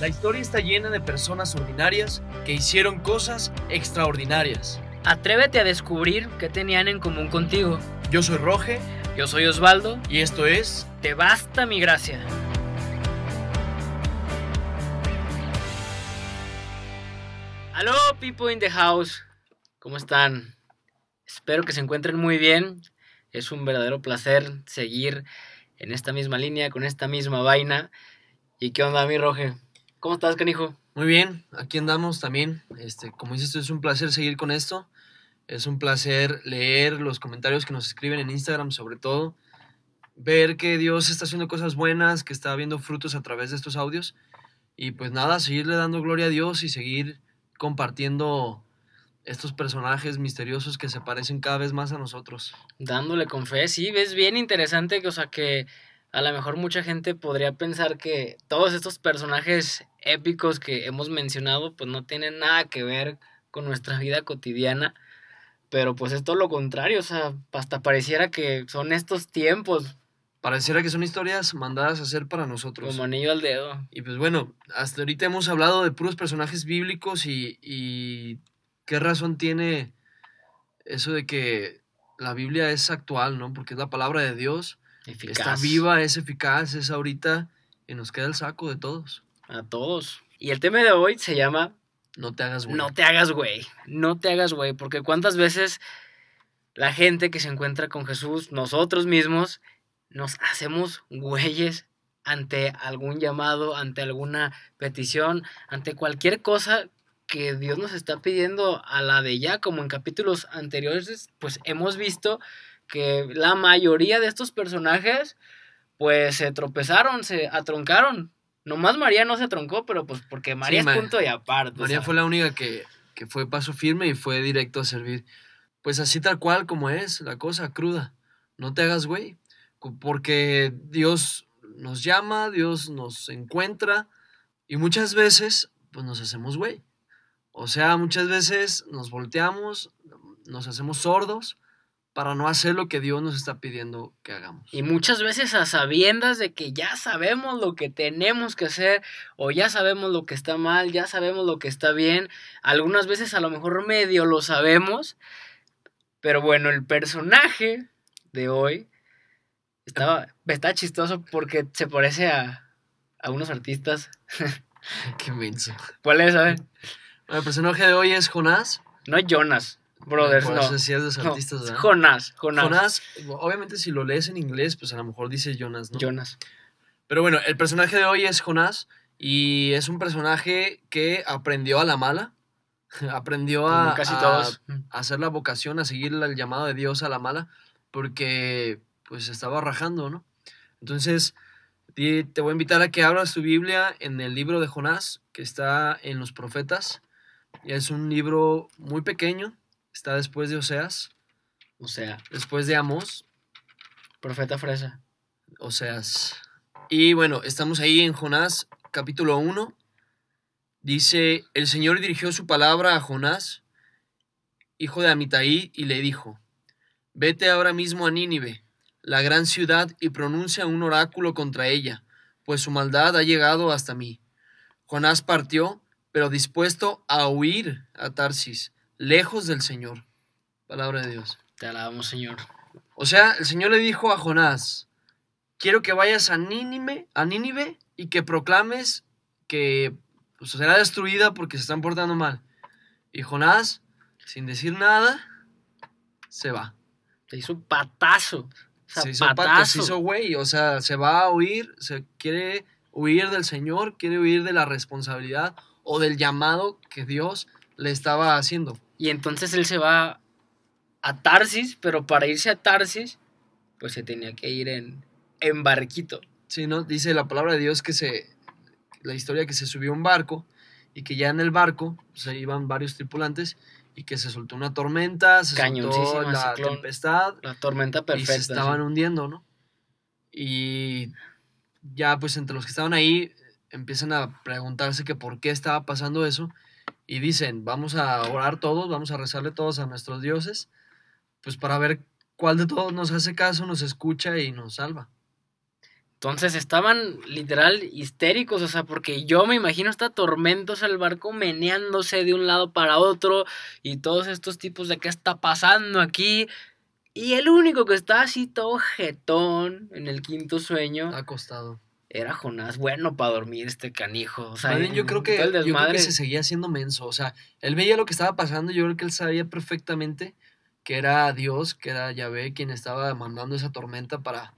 La historia está llena de personas ordinarias que hicieron cosas extraordinarias. Atrévete a descubrir qué tenían en común contigo. Yo soy Roge Yo soy Osvaldo. y esto es Te basta mi gracia. Aló, people in the house. ¿Cómo están? Espero que se encuentren muy bien. Es un verdadero placer seguir en esta misma línea, con esta misma vaina. ¿Y qué onda, mi Roge? ¿Cómo estás, canijo? Muy bien, aquí andamos también. Este, como dices, es un placer seguir con esto. Es un placer leer los comentarios que nos escriben en Instagram, sobre todo. Ver que Dios está haciendo cosas buenas, que está viendo frutos a través de estos audios. Y pues nada, seguirle dando gloria a Dios y seguir compartiendo estos personajes misteriosos que se parecen cada vez más a nosotros. Dándole con fe, sí, ves bien interesante, que, o sea, que a lo mejor mucha gente podría pensar que todos estos personajes épicos que hemos mencionado, pues no tienen nada que ver con nuestra vida cotidiana, pero pues es todo lo contrario, o sea, hasta pareciera que son estos tiempos, Pareciera que son historias mandadas a hacer para nosotros. como anillo al dedo. Y pues bueno, hasta ahorita hemos hablado de puros personajes bíblicos y, y qué razón tiene eso de que la Biblia es actual, ¿no? Porque es la palabra de Dios, Eficaz. está viva, es eficaz, es ahorita y nos queda el saco de todos. A todos. Y el tema de hoy se llama No te hagas güey. No te hagas güey, no te hagas güey, porque cuántas veces la gente que se encuentra con Jesús, nosotros mismos, nos hacemos güeyes ante algún llamado, ante alguna petición, ante cualquier cosa que Dios nos está pidiendo a la de ya, como en capítulos anteriores, pues hemos visto que la mayoría de estos personajes, pues se tropezaron, se atroncaron. Nomás María no se troncó, pero pues porque María Ma- es punto y aparte. María ¿sabes? fue la única que, que fue paso firme y fue directo a servir. Pues así tal cual como es la cosa cruda. No te hagas güey. Porque Dios nos llama, Dios nos encuentra y muchas veces pues nos hacemos güey. O sea, muchas veces nos volteamos, nos hacemos sordos para no hacer lo que Dios nos está pidiendo que hagamos. Y muchas veces a sabiendas de que ya sabemos lo que tenemos que hacer o ya sabemos lo que está mal, ya sabemos lo que está bien. Algunas veces a lo mejor medio lo sabemos. Pero bueno, el personaje de hoy estaba, está chistoso porque se parece a, a unos artistas. Qué menso. ¿Cuáles saben? Bueno, el personaje de hoy es Jonás. No Jonas, brothers, Por no. los artistas, Jonás. Jonás, obviamente si lo lees en inglés, pues a lo mejor dice Jonas, ¿no? Jonas. Pero bueno, el personaje de hoy es Jonás y es un personaje que aprendió a la mala, aprendió a, casi a- todos. a hacer la vocación, a seguir el llamado de Dios a la mala, porque pues estaba rajando, ¿no? Entonces, te voy a invitar a que abras tu Biblia en el libro de Jonás, que está en los profetas. Y es un libro muy pequeño, está después de Oseas, O sea, después de Amós, profeta fresa. Oseas. Y bueno, estamos ahí en Jonás, capítulo 1. Dice, el Señor dirigió su palabra a Jonás, hijo de Amitai, y le dijo, vete ahora mismo a Nínive, la gran ciudad, y pronuncia un oráculo contra ella, pues su maldad ha llegado hasta mí. Jonás partió, pero dispuesto a huir a Tarsis, lejos del Señor. Palabra de Dios. Te alabamos, Señor. O sea, el Señor le dijo a Jonás, quiero que vayas a Nínive, a Nínive y que proclames que pues, será destruida porque se están portando mal. Y Jonás, sin decir nada, se va. Se hizo patazo. Se hizo pato, Zapatazo. se hizo güey, o sea, se va a huir, se quiere huir del Señor, quiere huir de la responsabilidad o del llamado que Dios le estaba haciendo. Y entonces él se va a Tarsis, pero para irse a Tarsis, pues se tenía que ir en, en barquito. Sí, ¿no? Dice la palabra de Dios que se. La historia que se subió un barco y que ya en el barco se iban varios tripulantes y que se soltó una tormenta, se soltó la ciclón. tempestad La tormenta y perfecta. se estaban sí. hundiendo, ¿no? Y ya, pues entre los que estaban ahí empiezan a preguntarse que por qué estaba pasando eso y dicen, vamos a orar todos, vamos a rezarle todos a nuestros dioses, pues para ver cuál de todos nos hace caso, nos escucha y nos salva. Entonces estaban literal histéricos, o sea, porque yo me imagino esta tormentos el barco meneándose de un lado para otro y todos estos tipos de qué está pasando aquí. Y el único que está así todo jetón en el quinto sueño Acostado. Era Jonás. Bueno para dormir este canijo. O sea, yo creo que, yo creo que se seguía haciendo menso. O sea, él veía lo que estaba pasando. Yo creo que él sabía perfectamente que era Dios, que era Yahvé quien estaba mandando esa tormenta para,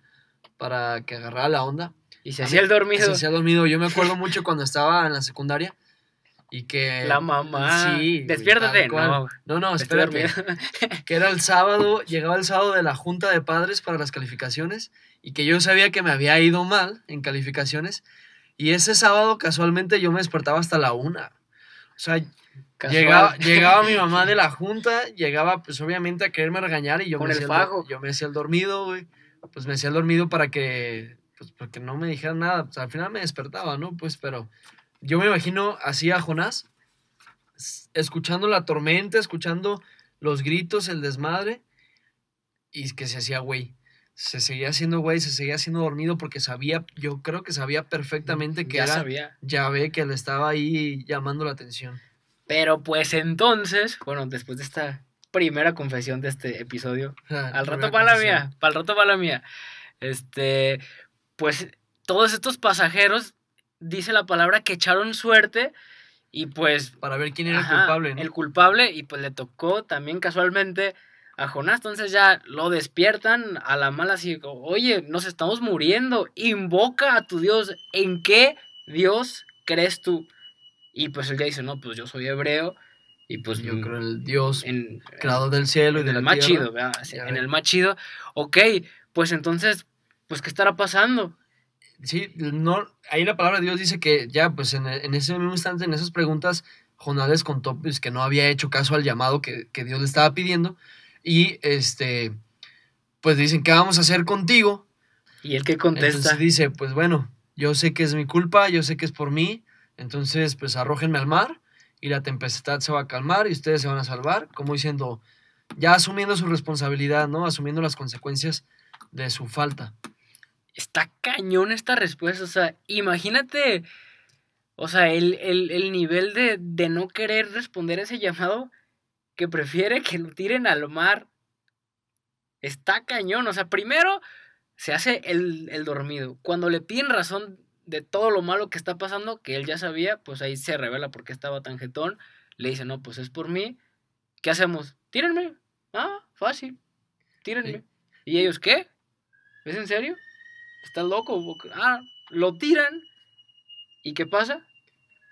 para que agarrara la onda. Y se hacía el dormido. Se hacía dormido. Yo me acuerdo mucho cuando estaba en la secundaria y que... La mamá. Sí, Despiértate. No, No, no, espérate. dormido. Que era el sábado, llegaba el sábado de la junta de padres para las calificaciones y que yo sabía que me había ido mal en calificaciones y ese sábado casualmente yo me despertaba hasta la una. O sea, llegaba, llegaba mi mamá de la junta, llegaba pues obviamente a quererme regañar y yo Con me el hacía fajo. yo me hacía el dormido, güey. Pues me hacía el dormido para que pues porque no me dijeran nada. Pues al final me despertaba, ¿no? Pues pero yo me imagino así a Jonás escuchando la tormenta, escuchando los gritos, el desmadre y que se hacía güey. Se seguía haciendo güey, se seguía haciendo dormido porque sabía, yo creo que sabía perfectamente que ya era sabía. Yahvé que le estaba ahí llamando la atención. Pero pues entonces, bueno, después de esta primera confesión de este episodio, al rato para la mía, para el rato para la mía. Este, pues todos estos pasajeros, dice la palabra que echaron suerte y pues Para ver quién era ajá, el culpable, ¿no? el culpable y pues le tocó también casualmente a Jonás, entonces ya lo despiertan a la mala así, oye, nos estamos muriendo, invoca a tu Dios, ¿en qué Dios crees tú? Y pues él ya dice, no, pues yo soy hebreo y pues Yo creo el Dios en, creador del cielo y en de el la más tierra. chido, ¿verdad? Sí, en el más chido. Ok, pues entonces, pues ¿qué estará pasando? Sí, no, ahí la palabra de Dios dice que ya, pues en, en ese mismo instante, en esas preguntas, Jonás les contó pues, que no había hecho caso al llamado que, que Dios le estaba pidiendo. Y este, pues dicen, ¿qué vamos a hacer contigo? Y el que contesta, Entonces dice, pues bueno, yo sé que es mi culpa, yo sé que es por mí, entonces pues arrójenme al mar y la tempestad se va a calmar y ustedes se van a salvar, como diciendo, ya asumiendo su responsabilidad, ¿no? Asumiendo las consecuencias de su falta. está cañón esta respuesta. O sea, imagínate, o sea, el, el- el nivel de, de no querer responder ese llamado que prefiere que lo tiren al mar. Está cañón. O sea, primero se hace el, el dormido. Cuando le piden razón de todo lo malo que está pasando, que él ya sabía, pues ahí se revela por qué estaba tan jetón. Le dice, no, pues es por mí. ¿Qué hacemos? Tírenme. Ah, fácil. Tírenme. Sí. ¿Y ellos qué? ¿Es en serio? ¿Estás loco? Ah, lo tiran. ¿Y qué pasa?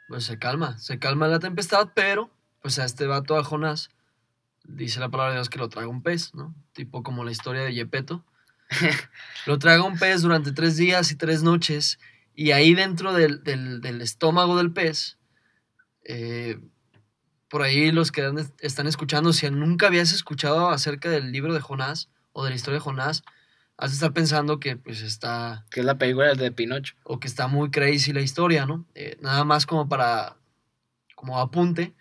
Pues se calma, se calma la tempestad, pero pues a este vato, a Jonás, dice la palabra de Dios que lo traga un pez, ¿no? Tipo como la historia de Yepeto. lo traga un pez durante tres días y tres noches, y ahí dentro del, del- del estómago del pez, eh, por ahí los que están escuchando, si nunca habías escuchado acerca del libro de Jonás o de la historia de Jonás, has de estar pensando que pues está Que es la película de Pinocho. o que está muy crazy la historia, ¿no? Eh, nada más como para, como apunte,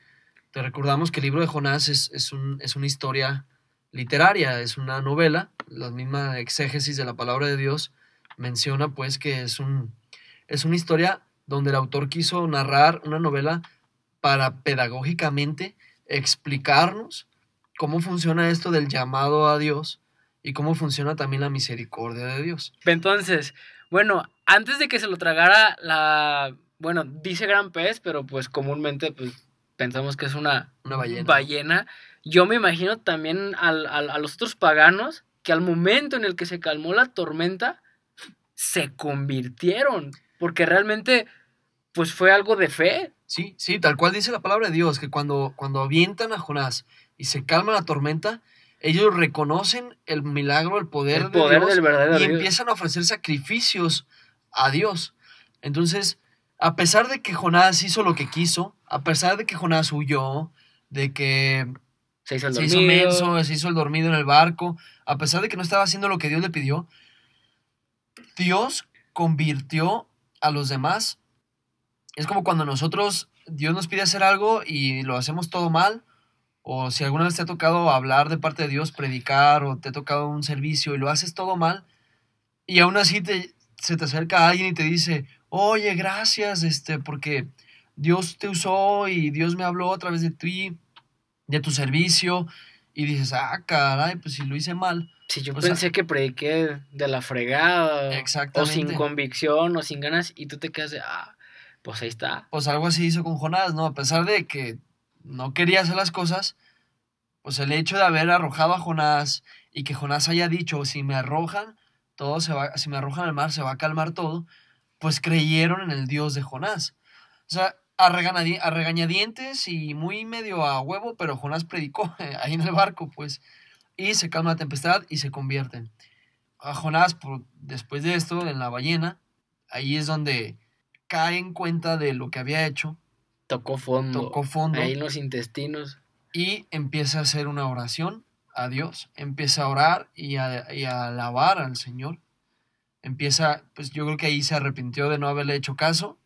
te recordamos que el libro de Jonás es, es, un- es una historia literaria, es una novela, la misma exégesis de la palabra de Dios menciona pues que es, un, es una historia donde el autor quiso narrar una novela para pedagógicamente explicarnos cómo funciona esto del llamado a Dios y cómo funciona también la misericordia de Dios. Entonces, bueno, antes de que se lo tragara la... Bueno, dice gran pez, pero pues comúnmente pues pensamos que es una Una ballena. ballena. Yo me imagino también al- al- a los otros paganos que al momento en el que se calmó la tormenta, se convirtieron. Porque realmente, pues fue algo de fe. Sí, sí, tal cual dice la palabra de Dios, que cuando, cuando avientan a Jonás y se calma la tormenta, ellos reconocen el milagro, el poder, El de poder Dios del verdadero y Dios. empiezan a ofrecer sacrificios a Dios. Entonces, a pesar de que Jonás hizo lo que quiso, a pesar de que Jonás huyó, de que Se hizo el se hizo dormido. menso, se hizo el dormido en el barco, a pesar de que no estaba haciendo lo que Dios le pidió, Dios convirtió a los demás. Es como cuando nosotros, Dios nos pide hacer algo y lo hacemos todo mal, o si alguna vez te ha tocado hablar de parte de Dios, predicar, o te ha tocado un servicio y lo haces todo mal, y aún así te, se te acerca alguien y te dice, oye, gracias, este, porque Dios te usó y Dios me habló a través de ti, de tu servicio, y dices, ah, caray, pues si lo hice mal. Si yo pensé que prediqué de la fregada, o sin convicción, o sin ganas, y tú te quedas de, ah, pues ahí está. Pues algo así hizo con Jonás, ¿no? A pesar de que no quería hacer las cosas, pues el hecho de haber arrojado a Jonás y que Jonás haya dicho, si me arrojan, todo se va, si me arrojan al mar, se va a calmar todo, pues creyeron en el Dios de Jonás. O sea, a, a regañadientes y muy medio a huevo, pero Jonás predicó ahí en el barco, pues, y se calma la tempestad y se convierten. A Jonás, por- después de esto, en la ballena, ahí es donde cae en cuenta de lo que había hecho, Tocó fondo. tocó fondo Ahí en los intestinos. y empieza a hacer una oración a Dios, empieza a orar y a, y a alabar al Señor. Empieza, pues yo creo que ahí se arrepintió de no haberle hecho caso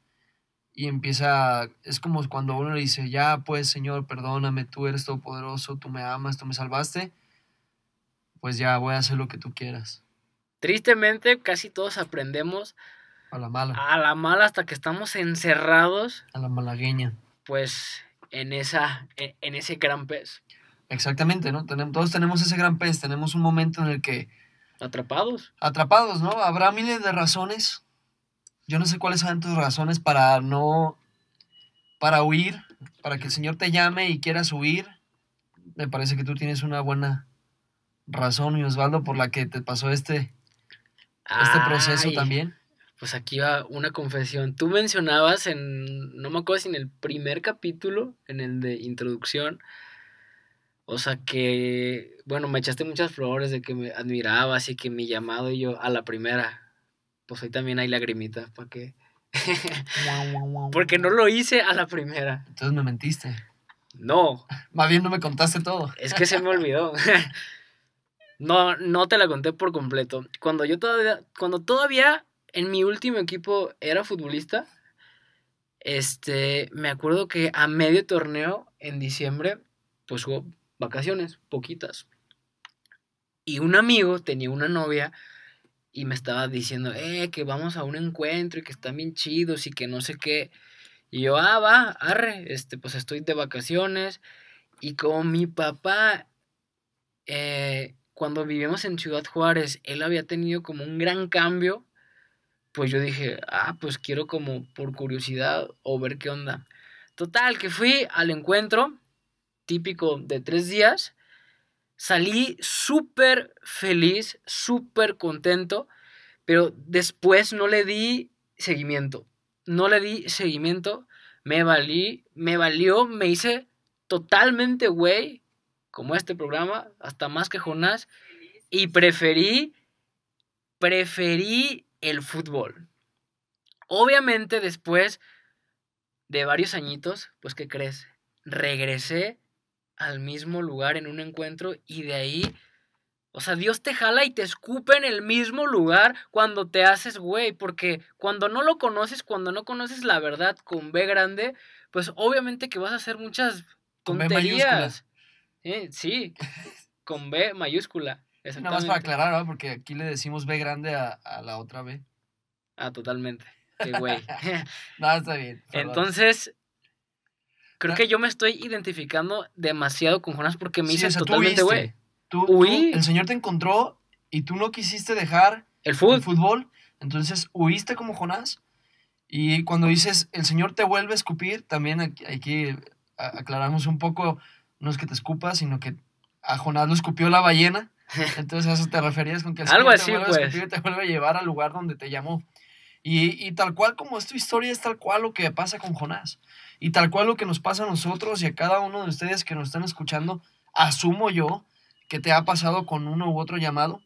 y empieza, es como cuando uno le dice, ya pues Señor, perdóname, tú eres todopoderoso, tú me amas, tú me salvaste, pues ya voy a hacer lo que tú quieras, Tristemente, casi todos aprendemos a la mala, a la mala hasta que estamos encerrados, a la malagueña. pues, en esa, en, en ese gran pez. Exactamente, ¿no? Tenemos, todos tenemos ese gran pez, tenemos un momento en el que Atrapados. atrapados, ¿no? Habrá miles de razones. Yo no sé cuáles son tus razones para no, para huir, para que el Señor te llame y quieras huir. Me parece que tú tienes una buena razón, mi Osvaldo, por la que te pasó este, este proceso Ay, también. Pues aquí va una confesión. Tú mencionabas en, no me acuerdo si en el primer capítulo, en el de introducción, o sea que, bueno, me echaste muchas flores de que me admirabas y que mi llamado y yo a la primera, pues hoy también hay lagrimita, ¿para qué? Porque no lo hice a la primera. Entonces me mentiste. No, Más bien no me contaste todo. es que se me olvidó. No, no te la conté por completo. Cuando yo todavía, cuando todavía en mi último equipo era futbolista, este, me acuerdo que a medio torneo en diciembre, pues hubo vacaciones, poquitas. Y un amigo tenía una novia y me estaba diciendo, eh, que vamos a un encuentro y que están bien chidos y que no sé qué. Y yo, ah, va, arre, este, pues estoy de vacaciones. Y como mi papá, eh, cuando vivimos en Ciudad Juárez, él había tenido como un gran cambio, pues yo dije, ah, pues quiero como por curiosidad o ver qué onda. Total, que fui al encuentro, típico de tres días, salí súper feliz, súper contento, pero después no le di seguimiento. No le di seguimiento, me valí, me valió, me hice totalmente güey, como este programa, hasta más que Jonás, y preferí, preferí el fútbol. Obviamente después de varios añitos, pues ¿qué crees? Regresé al mismo lugar en un encuentro y de ahí, o sea, Dios te jala y te escupe en el mismo lugar cuando te haces güey, porque cuando no lo conoces, cuando no conoces la verdad con B grande, pues obviamente que vas a hacer muchas Con B tonterías. Eh, sí, con B mayúscula. Nada más para aclarar, ¿no? Porque aquí le decimos B grande a, a la otra B. Ah, totalmente. Qué güey. No, está bien. perdón. Entonces, creo Ya. que yo me estoy identificando demasiado con Jonás porque me Sí, hice o sea, totalmente güey. Tú, tú- el Señor te encontró y tú no quisiste dejar El el fútbol. entonces huiste como Jonás. Y cuando dices, el Señor te vuelve a escupir, también aquí, aclaramos un poco, no es que te escupa, sino que a Jonás lo escupió la ballena. Entonces a eso te referías con que el Algo Señor así, te vuelve pues. a escupir te vuelve a llevar al lugar donde te llamó. Y, y tal cual como es tu historia, es tal cual lo que pasa con Jonás. Y tal cual lo que nos pasa a nosotros y a cada uno de ustedes que nos están escuchando, asumo yo que te ha pasado con uno u otro llamado.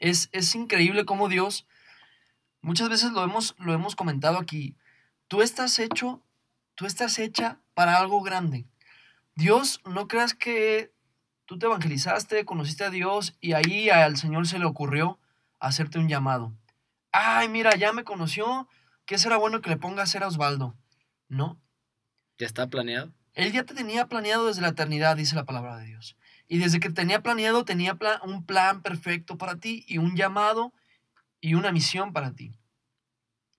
Es, es increíble cómo Dios, muchas veces lo hemos, lo hemos comentado aquí, tú estás hecho, tú estás hecha para algo grande. Dios, no creas que tú te evangelizaste, conociste a Dios y ahí al Señor se le ocurrió hacerte un llamado. Ay, mira, ya me conoció, ¿qué será bueno que le ponga a hacer a Osvaldo? No, Ya está planeado. él ya te tenía planeado desde la eternidad, dice la palabra de Dios. Y desde que tenía planeado, tenía pla- un plan perfecto para ti y un llamado y una misión para ti.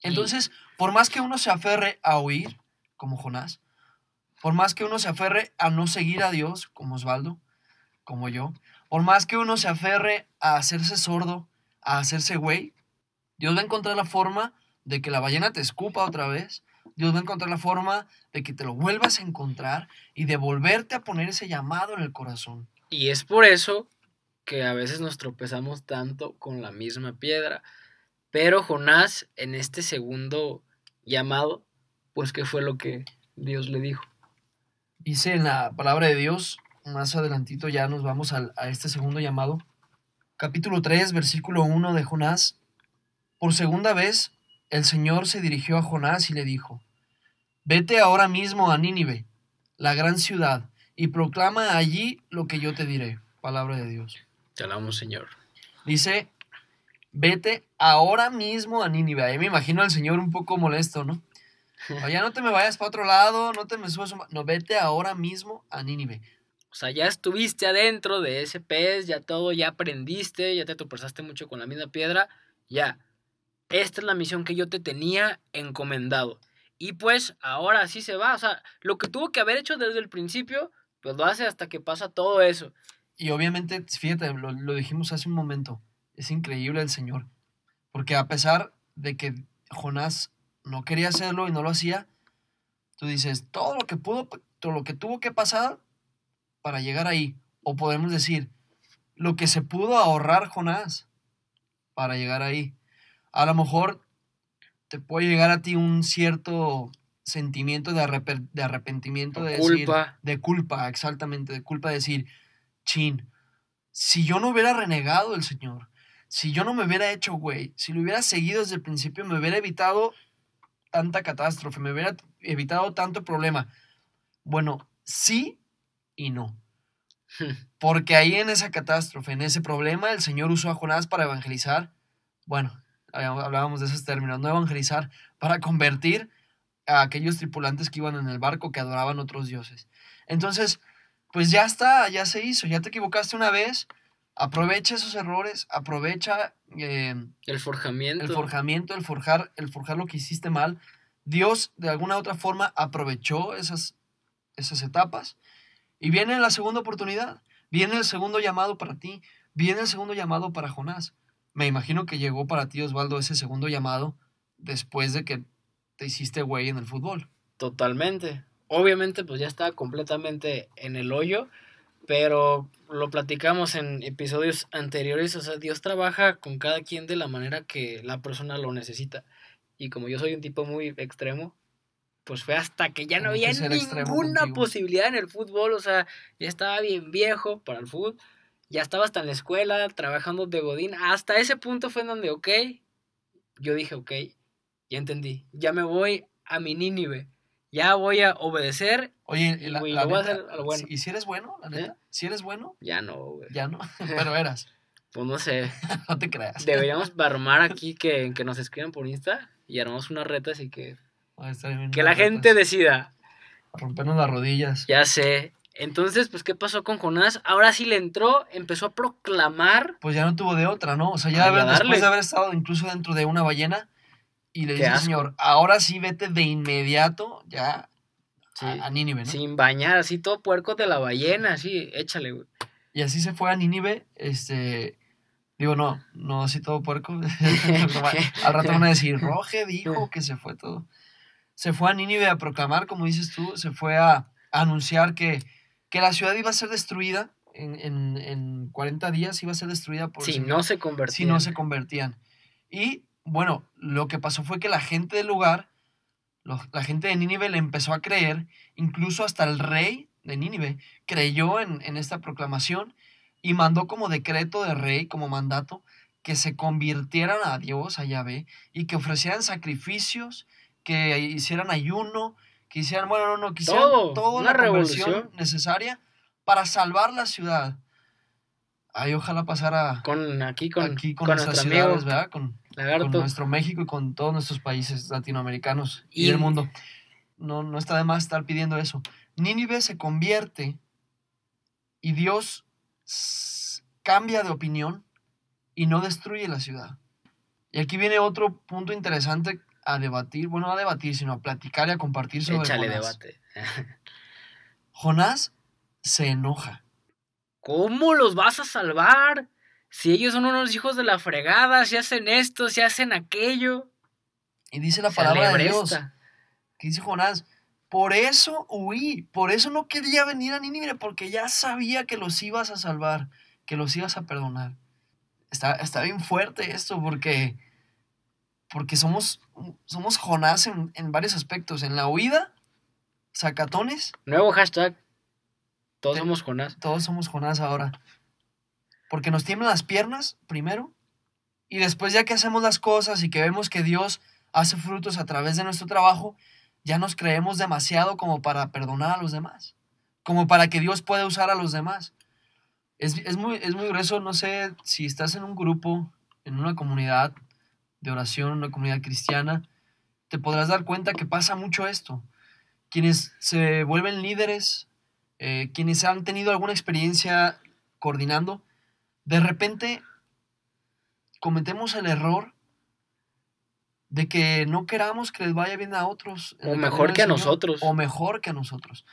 Entonces, por más que uno se aferre a oír, como Jonás, por más que uno se aferre a no seguir a Dios, como Osvaldo, como yo, por más que uno se aferre a hacerse sordo, a hacerse güey, Dios va a encontrar la forma de que la ballena te escupa otra vez. Dios va a encontrar la forma de que te lo vuelvas a encontrar y de volverte a poner ese llamado en el corazón. Y es por eso que a veces nos tropezamos tanto con la misma piedra. Pero Jonás, en este segundo llamado, pues, ¿qué fue lo que Dios le dijo? Dice en la palabra de Dios, más adelantito ya nos vamos a este segundo llamado. Capítulo 3, versículo 1 de Jonás. Por segunda vez, el Señor se dirigió a Jonás y le dijo, Vete ahora mismo a Nínive, la gran ciudad, y proclama allí lo que yo te diré. Palabra de Dios. Te alabamos, Señor. Dice, vete ahora mismo a Nínive. Ahí me imagino al Señor un poco molesto, ¿no? Ya no te me vayas para otro lado, no te me subas. No, vete ahora mismo a Nínive. O sea, ya estuviste adentro de ese pez, ya todo, ya aprendiste, ya te tropezaste mucho con la misma piedra, ya. Esta es la misión que yo te tenía encomendado. Y pues ahora sí se va. O sea, lo que tuvo que haber hecho desde el principio, pues lo hace hasta que pasa todo eso. Y obviamente, fíjate, lo, lo dijimos hace un momento, es increíble el Señor. Porque a pesar de que Jonás no quería hacerlo y no lo hacía, tú dices, todo lo que pudo, todo lo que tuvo que pasar para llegar ahí. O podemos decir, lo que se pudo ahorrar Jonás para llegar ahí. A lo mejor te puede llegar a ti un cierto sentimiento de, arrepentimiento, de culpa. de culpa, exactamente, de culpa de decir, chin, si yo no hubiera renegado el Señor, si yo no me hubiera hecho güey, si lo hubiera seguido desde el principio, me hubiera evitado tanta catástrofe, me hubiera evitado tanto problema. Bueno, sí y no. Porque ahí en esa catástrofe, en ese problema, el Señor usó a Jonás para evangelizar. Bueno, hablábamos de esos términos, no evangelizar, para convertir a aquellos tripulantes que iban en el barco que adoraban otros dioses. Entonces, pues ya está, ya se hizo, ya te equivocaste una vez, aprovecha esos errores, aprovecha eh, el forjamiento. El forjamiento, el forjar, el forjar lo que hiciste mal. Dios de alguna u otra forma aprovechó esas, esas etapas y viene la segunda oportunidad, viene el segundo llamado para ti, viene el segundo llamado para Jonás. Me imagino que llegó para ti, Osvaldo, ese segundo llamado después de que te hiciste güey en el fútbol. Totalmente. Obviamente, pues ya estaba completamente en el hoyo, pero lo platicamos en episodios anteriores. O sea, Dios trabaja con cada quien de la manera que la persona lo necesita. Y como yo soy un tipo muy extremo, pues fue hasta que ya no había ninguna posibilidad en el fútbol. O sea, ya estaba bien viejo para el fútbol ya estaba hasta en la escuela, trabajando de Godín. Hasta ese punto fue en donde, ok, yo dije, ok, ya entendí, ya me voy a mi Nínive, ya voy a obedecer. Oye, y, la, voy a hacer lo bueno. ¿Y si eres bueno, la neta? ¿Eh? ¿Si eres bueno? Ya no, güey. Ya no, pero eras. Pues no sé. no te creas. Deberíamos armar aquí que, que nos escriban por Insta y armamos unas retas y que, que la gente decida. Rompernos las rodillas. Ya sé. Entonces, pues, ¿qué pasó con Jonás? Ahora sí le entró, empezó a proclamar. Pues ya no tuvo de otra, ¿no? O sea, ya después de haber estado incluso dentro de una ballena, y le dice Señor, ahora sí vete de inmediato ya a, Nínive, ¿no? Sin bañar, así todo puerco de la ballena, así, échale, güey. Y así se fue a Nínive, este. Digo, no, no así todo puerco. Al rato van a decir, Roge dijo que se fue todo. Se fue a Nínive a proclamar, como dices tú, se fue a anunciar que que la ciudad iba a ser destruida en, en, en 40 días, iba a ser destruida por... Si no se convertían. Si no se convertían. Y bueno, lo que pasó fue que la gente del lugar, la gente de Nínive le empezó a creer, incluso hasta el rey de Nínive creyó en, en esta proclamación y mandó como decreto de rey, como mandato, que se convirtieran a Dios, a Yahvé, y que ofrecieran sacrificios, que hicieran ayuno, Quisieran, bueno, no, no, quisieran todo, toda la revolución necesaria para salvar la ciudad. Ahí ojalá pasara con aquí con, aquí con, nuestras ciudades, ¿verdad? Con, nuestro México y con todos nuestros países latinoamericanos y, el mundo. No, no está de más estar pidiendo eso. Nínive se convierte y Dios cambia de opinión y no destruye la ciudad. Y aquí viene otro punto interesante a debatir, bueno, no a debatir, sino a platicar y a compartir sobre Échale Jonás. debate. Jonás se enoja. ¿Cómo los vas a salvar? Si ellos son unos hijos de la fregada, si hacen esto, si hacen aquello. Y dice la Se palabra de Dios, que dice Jonás, por eso huí, por eso no quería venir a Nínive, porque ya sabía que los ibas a salvar, que los ibas a perdonar. Está, está bien fuerte esto, porque, porque somos, somos Jonás en, en varios aspectos. En la huida, sacatones, Nuevo hashtag. Todos Te- somos Jonás. todos somos Jonás ahora. Porque nos tiemblan las piernas, primero, y después ya que hacemos las cosas y que vemos que Dios hace frutos a través de nuestro trabajo, ya nos creemos demasiado como para perdonar a los demás, como para que Dios pueda usar a los demás. Es, es muy, es muy grueso, no sé si estás en un grupo, en una comunidad de oración, una comunidad cristiana, te podrás dar cuenta que pasa mucho esto. Quienes se vuelven líderes, eh, quienes han tenido alguna experiencia coordinando, de repente cometemos el error de que no queramos que les vaya bien a otros. O mejor que a Señor, nosotros. O mejor que a nosotros.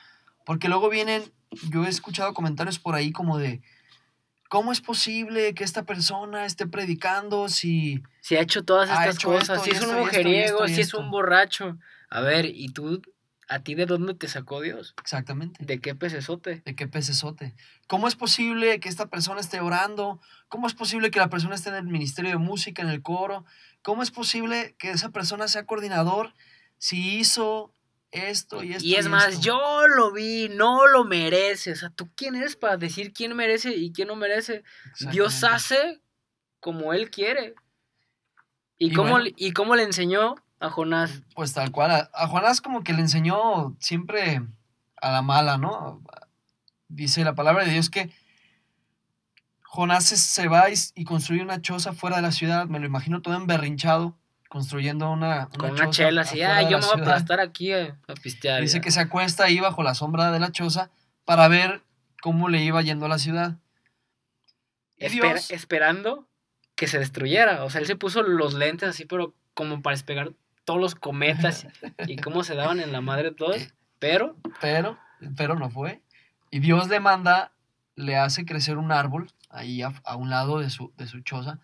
Porque luego vienen, yo he escuchado comentarios por ahí como de, ¿cómo es posible que esta persona esté predicando si... Si ha hecho todas estas hecho cosas, esto si es un esto mujeriego, esto si es un borracho. A ver, ¿y tú, a ti de dónde te sacó Dios? Exactamente. ¿De qué pecesote? ¿De qué pecesote? ¿Cómo es posible que esta persona esté orando? ¿Cómo es posible que la persona esté en el ministerio de música, en el coro? ¿Cómo es posible que esa persona sea coordinador si hizo esto y esto? Y es más, esto? yo lo vi, no lo merece. O sea, ¿tú quién eres para decir quién merece y quién no merece? Dios hace como Él quiere. ¿Y, Y cómo, bueno. ¿Y cómo le enseñó a Jonás? Pues tal cual. A, a Jonás como que le enseñó siempre a la mala, ¿no? Dice la palabra de Dios que Jonás se- se va y, y construye una choza fuera de la ciudad. Me lo imagino todo emberrinchado, construyendo una, Con una chela así, ah, yo me voy a ciudad". aplastar aquí a, a pistear. Dice ya". que se acuesta ahí bajo la sombra de la choza para ver cómo le iba yendo a la ciudad. Y Espera- Dios, esperando que se destruyera. O sea, él se puso los lentes así, pero como para despegar todos los cometas y cómo se daban en la madre todos. Pero pero, pero no fue. Y Dios le manda, le hace crecer un árbol ahí a, a un lado de su, de su choza,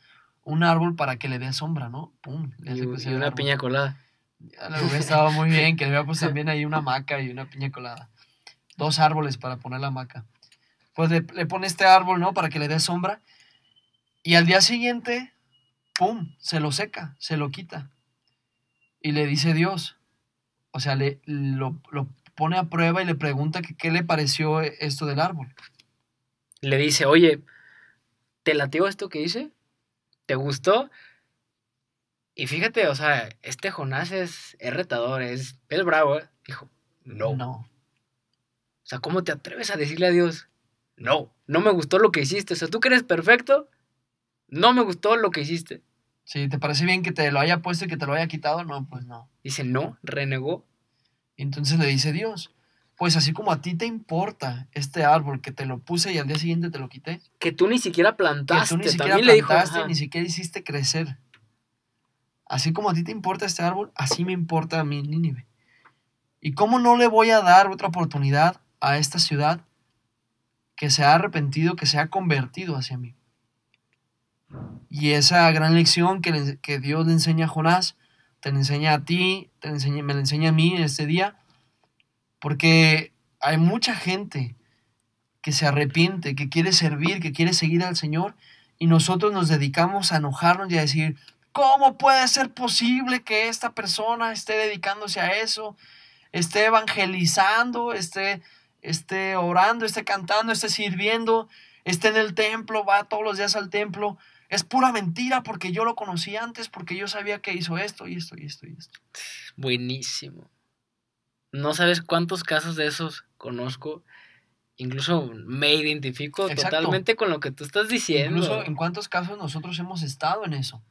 un árbol para que le dé sombra, ¿no? Pum, le y, hace una piña colada. Hubiera estado muy bien, que le hubiera puesto también ahí una hamaca y una piña colada. Dos árboles para poner la hamaca. Pues le, le pone este árbol, ¿no? Para que le dé sombra. Y al día siguiente, ¡pum! Se lo seca, se lo quita. Y le dice Dios. O sea, le, lo, lo pone a prueba y le pregunta que qué le pareció esto del árbol. Le dice, oye, ¿te latió esto que hice? ¿Te gustó? Y fíjate, o sea, este Jonás es, es retador, es, es bravo. ¿eh? Dijo, no. No. O sea, ¿cómo te atreves a decirle a Dios? No, no me gustó lo que hiciste. O sea, tú que eres perfecto, no me gustó lo que hiciste. Si te parece bien que te lo haya puesto y que te lo haya quitado, no, pues no. Dice, no, renegó. Y entonces le dice Dios, pues así como a ti te importa este árbol que te lo puse y al día siguiente te lo quité, Que tú ni siquiera que plantaste. tú ni siquiera También le dijo, plantaste, ni siquiera hiciste crecer. Así como a ti te importa este árbol, así me importa a mí Nínive. ¿Y cómo no le voy a dar otra oportunidad a esta ciudad que se ha arrepentido, que se ha convertido hacia mí? Y esa gran lección que, le- que Dios le enseña a Jonás, te la enseña a ti, te la enseña- me la enseña a mí en este día, porque hay mucha gente que se arrepiente, que quiere servir, que quiere seguir al Señor, y nosotros nos dedicamos a enojarnos y a decir, ¿cómo puede ser posible que esta persona esté dedicándose a eso, esté evangelizando, esté, esté orando, esté cantando, esté sirviendo, esté en el templo, va todos los días al templo? Es pura mentira porque yo lo conocí antes, porque yo sabía que hizo esto y esto y esto y esto. buenísimo. No sabes cuántos casos de esos conozco. Incluso me identifico Exacto. totalmente con lo que tú estás diciendo. Incluso en cuántos casos nosotros hemos estado en eso.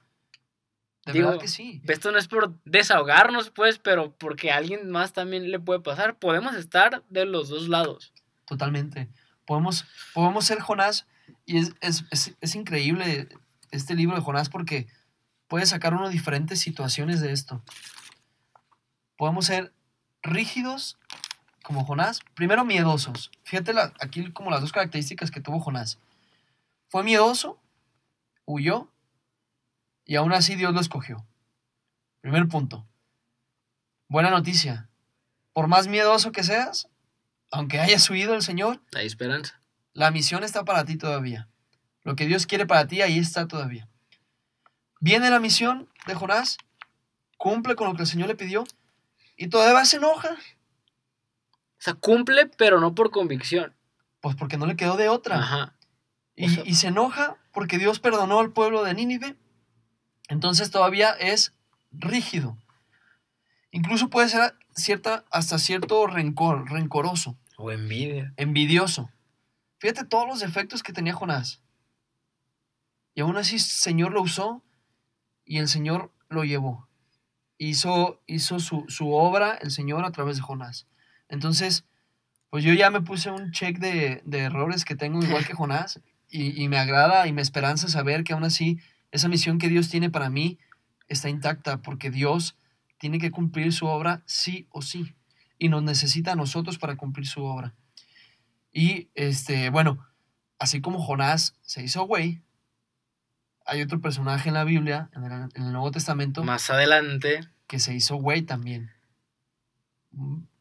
De Digo, verdad que sí. Esto no es por desahogarnos, pues, pero porque a alguien más también le puede pasar. Podemos estar de los dos lados. Totalmente. Podemos, podemos ser Jonás y es, es, es, es increíble este libro de Jonás porque puede sacar uno diferentes situaciones de esto. Podemos ser rígidos como Jonás, primero miedosos. Fíjate la- aquí como las dos características que tuvo Jonás. Fue miedoso, huyó y aún así Dios lo escogió. Primer punto. Buena noticia. Por más miedoso que seas, aunque hayas huido del Señor, Hay esperanza. la misión está para ti todavía. Lo que Dios quiere para ti, ahí está todavía. Viene la misión de Jonás, cumple con lo que el Señor le pidió y todavía se enoja. O sea, cumple, pero no por convicción. Pues porque no le quedó de otra. Ajá. Y, O sea- y se enoja porque Dios perdonó al pueblo de Nínive. Entonces todavía es rígido. Incluso puede ser cierta, hasta cierto rencor, rencoroso, O envidia. envidioso. Fíjate todos los defectos que tenía Jonás. Y aún así el Señor lo usó y el Señor lo llevó. Hizo, hizo su, su obra el Señor a través de Jonás. Entonces, pues yo ya me puse un check de, de errores que tengo igual que Jonás y, y me agrada y me esperanza saber que aún así esa misión que Dios tiene para mí está intacta porque Dios tiene que cumplir su obra sí o sí y nos necesita a nosotros para cumplir su obra. Y este, bueno, así como Jonás se hizo güey, hay otro personaje en la Biblia, en el, en el Nuevo Testamento, Más adelante. que se hizo güey también.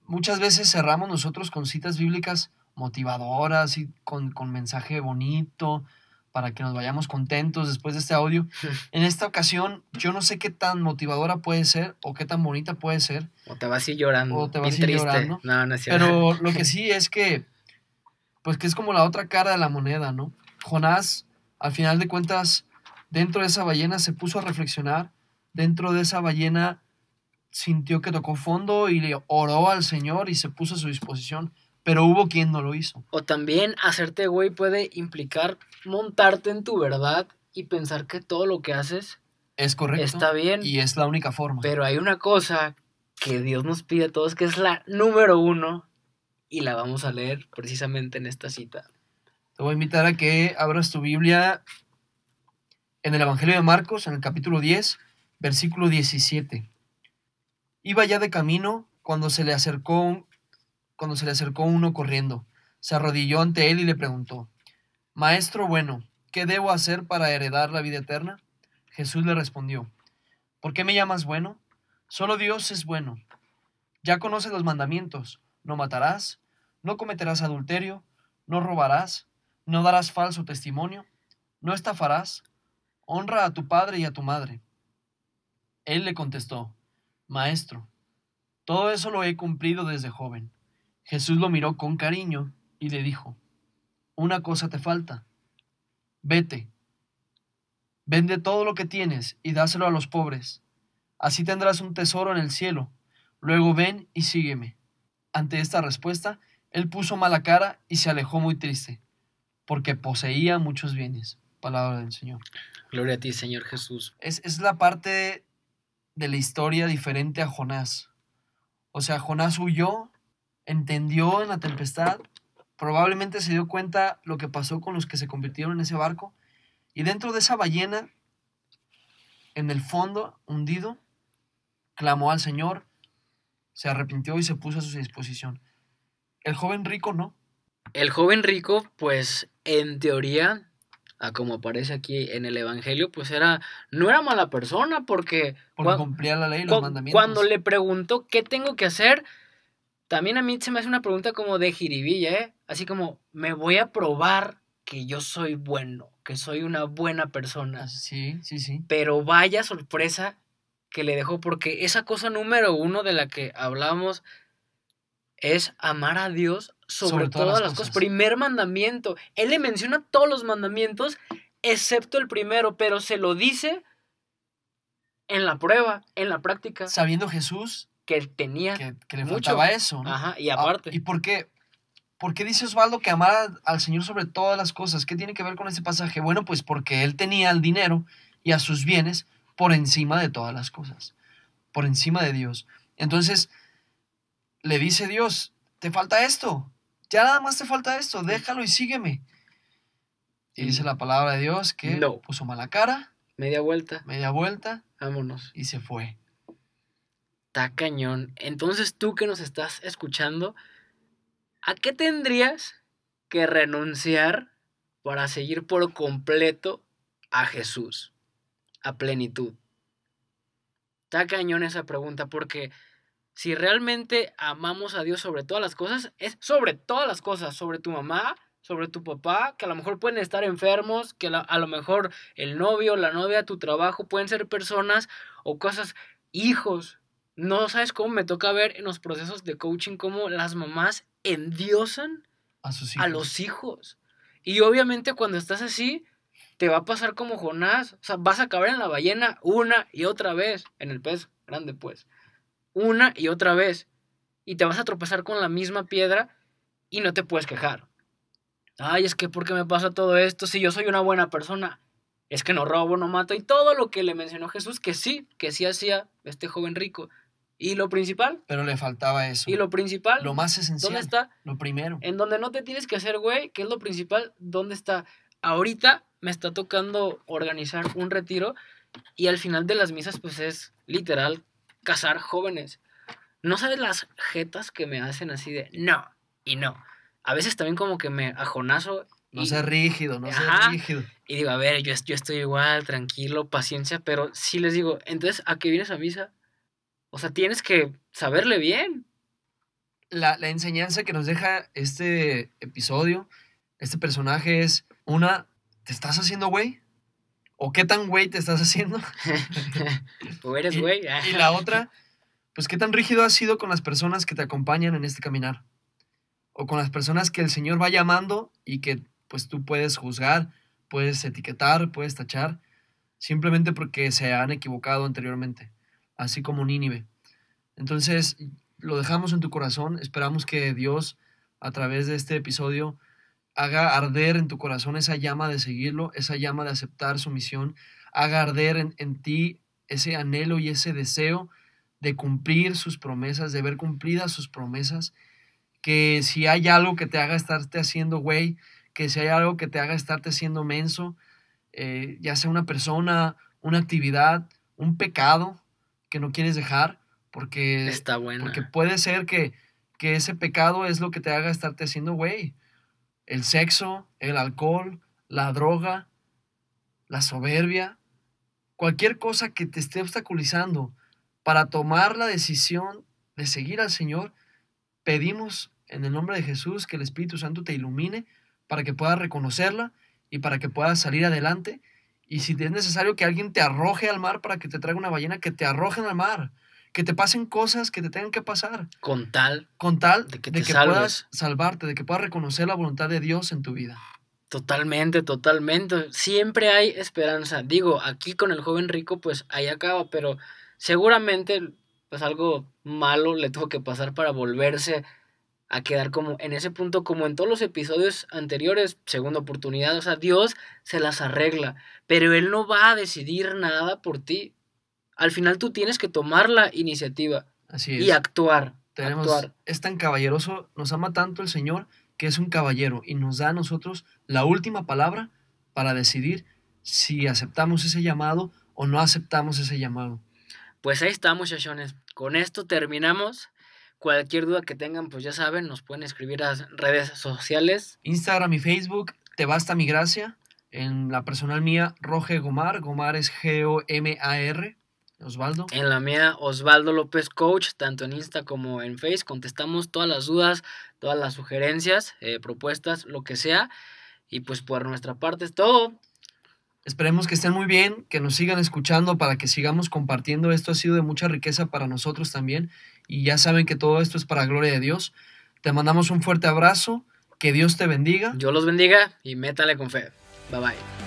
Muchas veces cerramos nosotros con citas bíblicas motivadoras y con, con mensaje bonito para que nos vayamos contentos después de este audio. En esta ocasión, yo no sé qué tan motivadora puede ser o qué tan bonita puede ser, O te vas a ir llorando. O te vas a ir triste. llorando. No, no es cierto. pero lo que sí es que, pues que es como la otra cara de la moneda, ¿no? Jonás, al final de cuentas, dentro de esa ballena se puso a reflexionar, dentro de esa ballena sintió que tocó fondo y le oró al Señor y se puso a su disposición, pero hubo quien no lo hizo. O también hacerte güey puede implicar montarte en tu verdad y pensar que todo lo que haces Es correcto. está bien. Y es la única forma. Pero hay una cosa que Dios nos pide a todos que es la número uno y la vamos a leer precisamente en esta cita. Te voy a invitar a que abras tu Biblia en el Evangelio de Marcos, en el capítulo 10, versículo 17. Iba ya de camino cuando se le acercó cuando se le acercó uno corriendo. Se arrodilló ante él y le preguntó: Maestro bueno, ¿qué debo hacer para heredar la vida eterna? Jesús le respondió: ¿Por qué me llamas bueno? Solo Dios es bueno. Ya conoces los mandamientos: no matarás, no cometerás adulterio, no robarás, no darás falso testimonio, no estafarás, honra a tu padre y a tu madre. Él le contestó, Maestro, todo eso lo he cumplido desde joven. Jesús lo miró con cariño y le dijo, Una cosa te falta. Vete, vende todo lo que tienes y dáselo a los pobres. Así tendrás un tesoro en el cielo. Luego ven y sígueme. Ante esta respuesta, él puso mala cara y se alejó muy triste, porque poseía muchos bienes. Palabra del Señor. Gloria a ti, Señor Jesús. Es, es la parte de la historia diferente a Jonás. O sea, Jonás huyó, entendió en la tempestad, probablemente se dio cuenta lo que pasó con los que se convirtieron en ese barco, y dentro de esa ballena, en el fondo, hundido, clamó al Señor, se arrepintió y se puso a su disposición. El joven rico no. El joven rico, pues en teoría, a como aparece aquí en el Evangelio, pues era, no era mala persona porque, Porque cua- cumplía la ley y los cu- mandamientos. cuando le preguntó qué tengo que hacer, también a mí se me hace una pregunta como de jiribilla, ¿eh? Así como, me voy a probar que yo soy bueno, que soy una buena persona. Sí, sí, sí. Pero vaya sorpresa que le dejó, porque esa cosa número uno de la que hablamos es amar a Dios sobre, Sobre todas, todas las cosas. cosas. Primer mandamiento. Él le menciona todos los mandamientos, excepto el primero, pero se lo dice en la prueba, en la práctica, Sabiendo Jesús que tenía. que, que le Mucho. faltaba eso, ¿no? Ajá, y Ah, aparte. ¿Y por qué? ¿Por qué dice Osvaldo que amara al Señor sobre todas las cosas? ¿Qué tiene que ver con ese pasaje? Bueno, pues porque él tenía el dinero y a sus bienes por encima de todas las cosas, por encima de Dios. Entonces, le dice Dios, te falta esto, ya nada más te falta esto, déjalo y sígueme. Y dice la palabra de Dios que No. puso mala cara Media vuelta. media vuelta Vámonos. y se fue. Está cañón. Entonces tú que nos estás escuchando, ¿a qué tendrías que renunciar para seguir por completo a Jesús? A plenitud. Está cañón esa pregunta porque si realmente amamos a Dios sobre todas las cosas, es sobre todas las cosas, sobre tu mamá, sobre tu papá, que a lo mejor pueden estar enfermos, que la- a lo mejor el novio, la novia, tu trabajo, pueden ser personas o cosas, hijos. No sabes cómo me toca ver en los procesos de coaching cómo las mamás endiosan A sus hijos. a los hijos. Y obviamente cuando estás así, te va a pasar como Jonás. O sea, vas a acabar en la ballena una y otra vez. En el pez grande, pues. Una y otra vez. Y te vas a tropezar con la misma piedra y no te puedes quejar. Ay, es que ¿por qué me pasa todo esto? Si yo soy una buena persona. Es que no robo, no mato. Y todo lo que le mencionó Jesús, que sí, que sí hacía este joven rico. Y lo principal, Pero le faltaba eso. y lo principal, Lo más esencial. ¿dónde está? Lo primero. En donde no te tienes que hacer, güey, que es lo principal, ¿dónde está? Ahorita me está tocando organizar un retiro y al final de las misas, pues es literal casar jóvenes. No sabes las jetas que me hacen así de no y no. A veces también como que me ajonazo No y, seas rígido, no Ajá. rígido. y digo, a ver, yo, yo estoy igual, tranquilo, paciencia, pero sí les digo, entonces, ¿a qué vienes a misa? O sea, tienes que saberle bien. La, la enseñanza que nos deja este episodio, este personaje es una, ¿te estás haciendo güey? ¿O qué tan güey te estás haciendo? o eres Y- güey. Y la otra, pues qué tan rígido has sido con las personas que te acompañan en este caminar. O con las personas que el Señor va llamando y que pues tú puedes juzgar, puedes etiquetar, puedes tachar, simplemente porque se han equivocado anteriormente, así como Nínive. Entonces, lo dejamos en tu corazón, esperamos que Dios a través de este episodio haga arder en tu corazón esa llama de seguirlo, esa llama de aceptar su misión, haga arder en, en ti ese anhelo y ese deseo de cumplir sus promesas, de ver cumplidas sus promesas, que si hay algo que te haga estarte haciendo güey, que si hay algo que te haga estarte haciendo menso, eh, ya sea una persona, una actividad, un pecado que no quieres dejar, porque, Está buena. porque puede ser que, que ese pecado es lo que te haga estarte haciendo güey. El sexo, el alcohol, la droga, la soberbia, cualquier cosa que te esté obstaculizando para tomar la decisión de seguir al Señor, pedimos en el nombre de Jesús que el Espíritu Santo te ilumine para que puedas reconocerla y para que puedas salir adelante. Y si es necesario que alguien te arroje al mar para que te traiga una ballena, que te arrojen al mar, que te pasen cosas que te tengan que pasar, Con tal, con tal De que de te que salves. puedas salvarte, de que puedas reconocer la voluntad de Dios en tu vida. totalmente, totalmente. Siempre hay esperanza. Digo, aquí con el joven rico, pues ahí acaba, pero seguramente, pues algo malo le tuvo que pasar para volverse a quedar como en ese punto, como en todos los episodios anteriores, segunda oportunidad. O sea, Dios se las arregla, pero Él no va a decidir nada por ti. Al final tú tienes que tomar la iniciativa Así es. y actuar. Tenemos, actuar. es tan caballeroso, nos ama tanto el Señor que es un caballero y nos da a nosotros la última palabra para decidir si aceptamos ese llamado o no aceptamos ese llamado. Pues ahí está, muchachones. Con esto terminamos. Cualquier duda que tengan, pues ya saben, nos pueden escribir a las redes sociales. Instagram y Facebook, te basta mi gracia. En la personal mía, Roge Gomar. Gomar es G-O-M-A-R. Osvaldo. En la mía, Osvaldo López Coach, tanto en Insta como en Face. Contestamos todas las dudas, todas las sugerencias, eh, propuestas, lo que sea. Y pues por nuestra parte es todo. Esperemos que estén muy bien, que nos sigan escuchando para que sigamos compartiendo. Esto ha sido de mucha riqueza para nosotros también. Y ya saben que todo esto es para gloria de Dios. Te mandamos un fuerte abrazo. Que Dios te bendiga. Dios los bendiga y métale con fe. Bye bye.